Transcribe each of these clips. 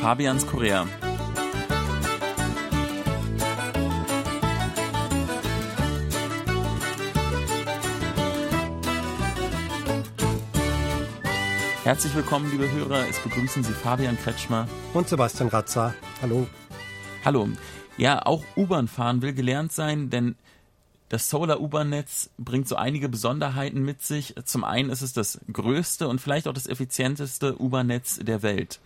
Fabians Korea. Herzlich willkommen, liebe Hörer. Es begrüßen Sie Fabian Kretschmer und Sebastian Ratzer. Hallo. Hallo. Ja, auch U-Bahn fahren will gelernt sein, denn das Solar U-Bahn-Netz bringt so einige Besonderheiten mit sich. Zum einen ist es das größte und vielleicht auch das effizienteste U-Bahn-Netz der Welt.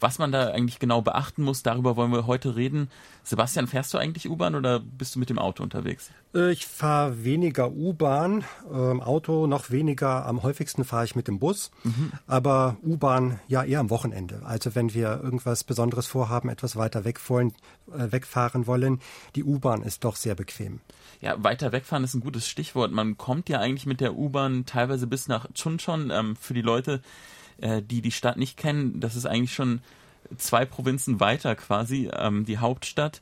Was man da eigentlich genau beachten muss, darüber wollen wir heute reden. Sebastian, fährst du eigentlich U-Bahn oder bist du mit dem Auto unterwegs? Äh, ich fahre weniger U-Bahn, ähm, Auto noch weniger. Am häufigsten fahre ich mit dem Bus, mhm. aber U-Bahn ja eher am Wochenende. Also wenn wir irgendwas Besonderes vorhaben, etwas weiter weg wollen, äh, wegfahren wollen, die U-Bahn ist doch sehr bequem. Ja, weiter wegfahren ist ein gutes Stichwort. Man kommt ja eigentlich mit der U-Bahn teilweise bis nach Chuncheon. Ähm, für die Leute, äh, die die Stadt nicht kennen, das ist eigentlich schon zwei Provinzen weiter quasi, ähm, die Hauptstadt.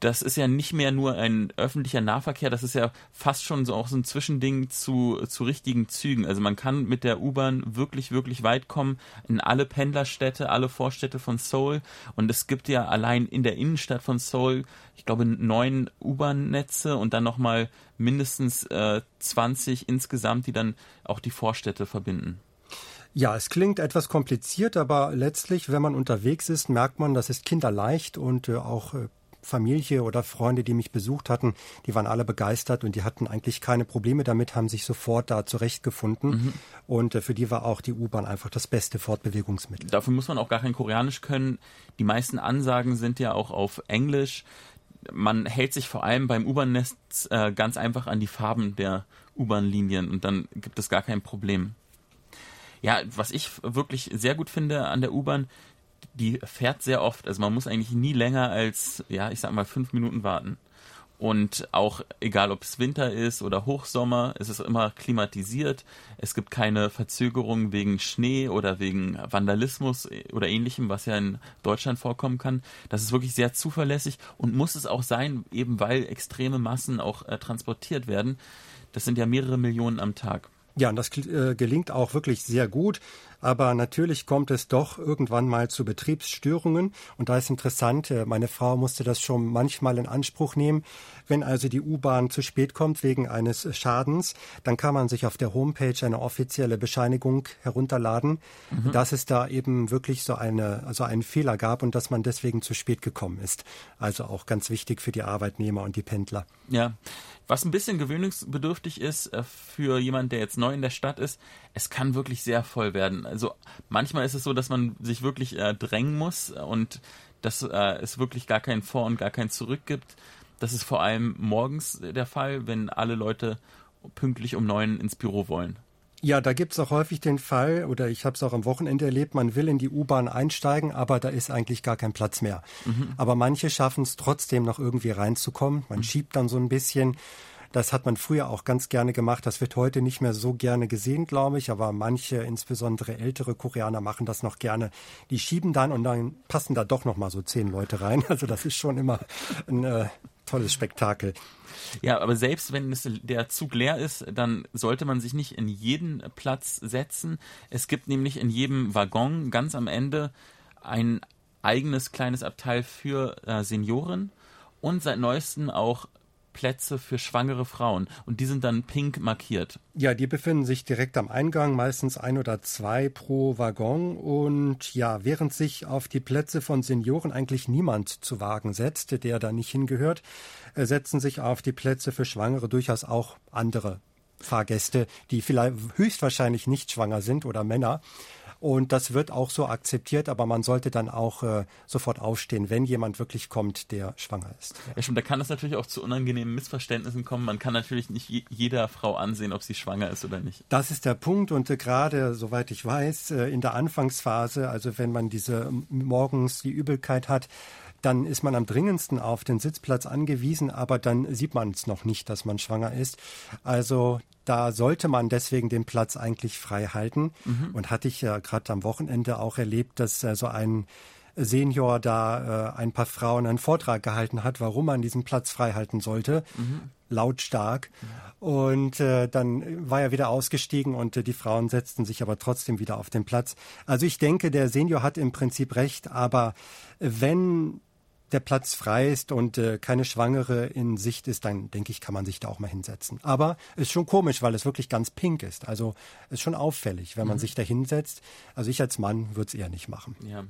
Das ist ja nicht mehr nur ein öffentlicher Nahverkehr, das ist ja fast schon so auch so ein Zwischending zu, zu richtigen Zügen. Also man kann mit der U-Bahn wirklich, wirklich weit kommen in alle Pendlerstädte, alle Vorstädte von Seoul. Und es gibt ja allein in der Innenstadt von Seoul, ich glaube, neun U-Bahn-Netze und dann nochmal mindestens äh, 20 insgesamt, die dann auch die Vorstädte verbinden. Ja, es klingt etwas kompliziert, aber letztlich, wenn man unterwegs ist, merkt man, das ist kinderleicht und äh, auch äh, Familie oder Freunde, die mich besucht hatten, die waren alle begeistert und die hatten eigentlich keine Probleme damit, haben sich sofort da zurechtgefunden. Mhm. Und äh, für die war auch die U-Bahn einfach das beste Fortbewegungsmittel. Dafür muss man auch gar kein Koreanisch können. Die meisten Ansagen sind ja auch auf Englisch. Man hält sich vor allem beim U-Bahn-Netz äh, ganz einfach an die Farben der U-Bahn-Linien und dann gibt es gar kein Problem. Ja, was ich wirklich sehr gut finde an der U-Bahn, die fährt sehr oft. Also man muss eigentlich nie länger als, ja, ich sag mal, fünf Minuten warten. Und auch egal, ob es Winter ist oder Hochsommer, es ist immer klimatisiert. Es gibt keine Verzögerung wegen Schnee oder wegen Vandalismus oder ähnlichem, was ja in Deutschland vorkommen kann. Das ist wirklich sehr zuverlässig und muss es auch sein, eben weil extreme Massen auch äh, transportiert werden. Das sind ja mehrere Millionen am Tag. Ja, und das äh, gelingt auch wirklich sehr gut. Aber natürlich kommt es doch irgendwann mal zu Betriebsstörungen. Und da ist interessant, äh, meine Frau musste das schon manchmal in Anspruch nehmen. Wenn also die U-Bahn zu spät kommt wegen eines Schadens, dann kann man sich auf der Homepage eine offizielle Bescheinigung herunterladen, mhm. dass es da eben wirklich so eine, also einen Fehler gab und dass man deswegen zu spät gekommen ist. Also auch ganz wichtig für die Arbeitnehmer und die Pendler. Ja. Was ein bisschen gewöhnungsbedürftig ist äh, für jemanden, der jetzt neu in der Stadt ist, es kann wirklich sehr voll werden. Also manchmal ist es so, dass man sich wirklich äh, drängen muss und dass äh, es wirklich gar kein Vor- und gar kein Zurück gibt. Das ist vor allem morgens der Fall, wenn alle Leute pünktlich um neun ins Büro wollen. Ja, da gibt's auch häufig den Fall, oder ich habe es auch am Wochenende erlebt, man will in die U-Bahn einsteigen, aber da ist eigentlich gar kein Platz mehr. Mhm. Aber manche schaffen es trotzdem noch irgendwie reinzukommen. Man mhm. schiebt dann so ein bisschen. Das hat man früher auch ganz gerne gemacht. Das wird heute nicht mehr so gerne gesehen, glaube ich. Aber manche, insbesondere ältere Koreaner, machen das noch gerne. Die schieben dann und dann passen da doch noch mal so zehn Leute rein. Also das ist schon immer ein äh, tolles Spektakel. Ja, aber selbst wenn es, der Zug leer ist, dann sollte man sich nicht in jeden Platz setzen. Es gibt nämlich in jedem Waggon ganz am Ende ein eigenes kleines Abteil für äh, Senioren und seit neuestem auch Plätze für schwangere Frauen und die sind dann pink markiert. Ja, die befinden sich direkt am Eingang, meistens ein oder zwei pro Waggon und ja, während sich auf die Plätze von Senioren eigentlich niemand zu Wagen setzt, der da nicht hingehört, äh, setzen sich auf die Plätze für Schwangere durchaus auch andere Fahrgäste, die vielleicht höchstwahrscheinlich nicht schwanger sind oder Männer. Und das wird auch so akzeptiert, aber man sollte dann auch äh, sofort aufstehen, wenn jemand wirklich kommt, der schwanger ist. Ja. stimmt. Da kann es natürlich auch zu unangenehmen Missverständnissen kommen. Man kann natürlich nicht jeder Frau ansehen, ob sie schwanger ist oder nicht. Das ist der Punkt. Und äh, gerade, soweit ich weiß, äh, in der Anfangsphase, also wenn man diese morgens die Übelkeit hat, dann ist man am dringendsten auf den Sitzplatz angewiesen, aber dann sieht man es noch nicht, dass man schwanger ist. Also da sollte man deswegen den Platz eigentlich frei halten. Mhm. Und hatte ich ja gerade am Wochenende auch erlebt, dass äh, so ein Senior da äh, ein paar Frauen einen Vortrag gehalten hat, warum man diesen Platz freihalten sollte. Mhm. Lautstark. Und äh, dann war er wieder ausgestiegen und äh, die Frauen setzten sich aber trotzdem wieder auf den Platz. Also ich denke, der Senior hat im Prinzip recht, aber wenn der Platz frei ist und äh, keine Schwangere in Sicht ist, dann denke ich, kann man sich da auch mal hinsetzen. Aber ist schon komisch, weil es wirklich ganz pink ist. Also ist schon auffällig, wenn man mhm. sich da hinsetzt. Also ich als Mann würde es eher nicht machen. Ja.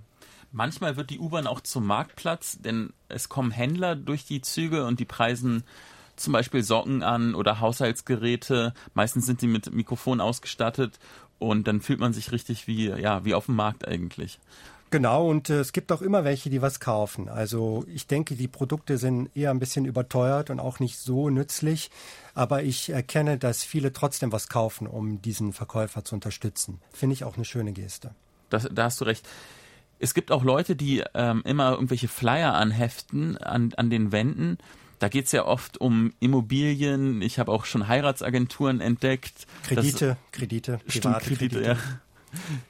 Manchmal wird die U-Bahn auch zum Marktplatz, denn es kommen Händler durch die Züge und die preisen zum Beispiel Socken an oder Haushaltsgeräte. Meistens sind die mit Mikrofon ausgestattet und dann fühlt man sich richtig wie, ja, wie auf dem Markt eigentlich. Genau, und äh, es gibt auch immer welche, die was kaufen. Also ich denke, die Produkte sind eher ein bisschen überteuert und auch nicht so nützlich. Aber ich erkenne, dass viele trotzdem was kaufen, um diesen Verkäufer zu unterstützen. Finde ich auch eine schöne Geste. Das, da hast du recht. Es gibt auch Leute, die ähm, immer irgendwelche Flyer anheften an, an den Wänden. Da geht es ja oft um Immobilien. Ich habe auch schon Heiratsagenturen entdeckt. Kredite, das, Kredite, private Kredite, Kredite. Ja.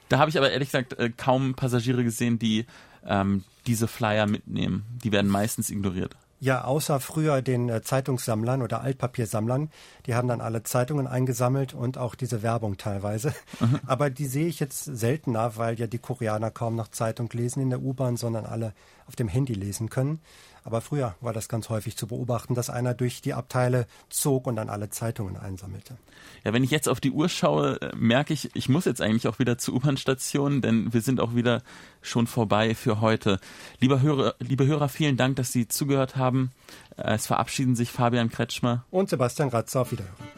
Da habe ich aber ehrlich gesagt äh, kaum Passagiere gesehen, die ähm, diese Flyer mitnehmen. Die werden meistens ignoriert. Ja, außer früher den äh, Zeitungssammlern oder Altpapiersammlern. Die haben dann alle Zeitungen eingesammelt und auch diese Werbung teilweise. Mhm. Aber die sehe ich jetzt seltener, weil ja die Koreaner kaum noch Zeitung lesen in der U-Bahn, sondern alle auf dem Handy lesen können. Aber früher war das ganz häufig zu beobachten, dass einer durch die Abteile zog und dann alle Zeitungen einsammelte. Ja, wenn ich jetzt auf die Uhr schaue, äh, merke ich, ich muss jetzt eigentlich auch wieder zur U-Bahn-Station, denn wir sind auch wieder schon vorbei für heute. Lieber Hörer, liebe Hörer, vielen Dank, dass Sie zugehört haben. Äh, es verabschieden sich Fabian Kretschmer und Sebastian Ratzer. Auf Wiederhören.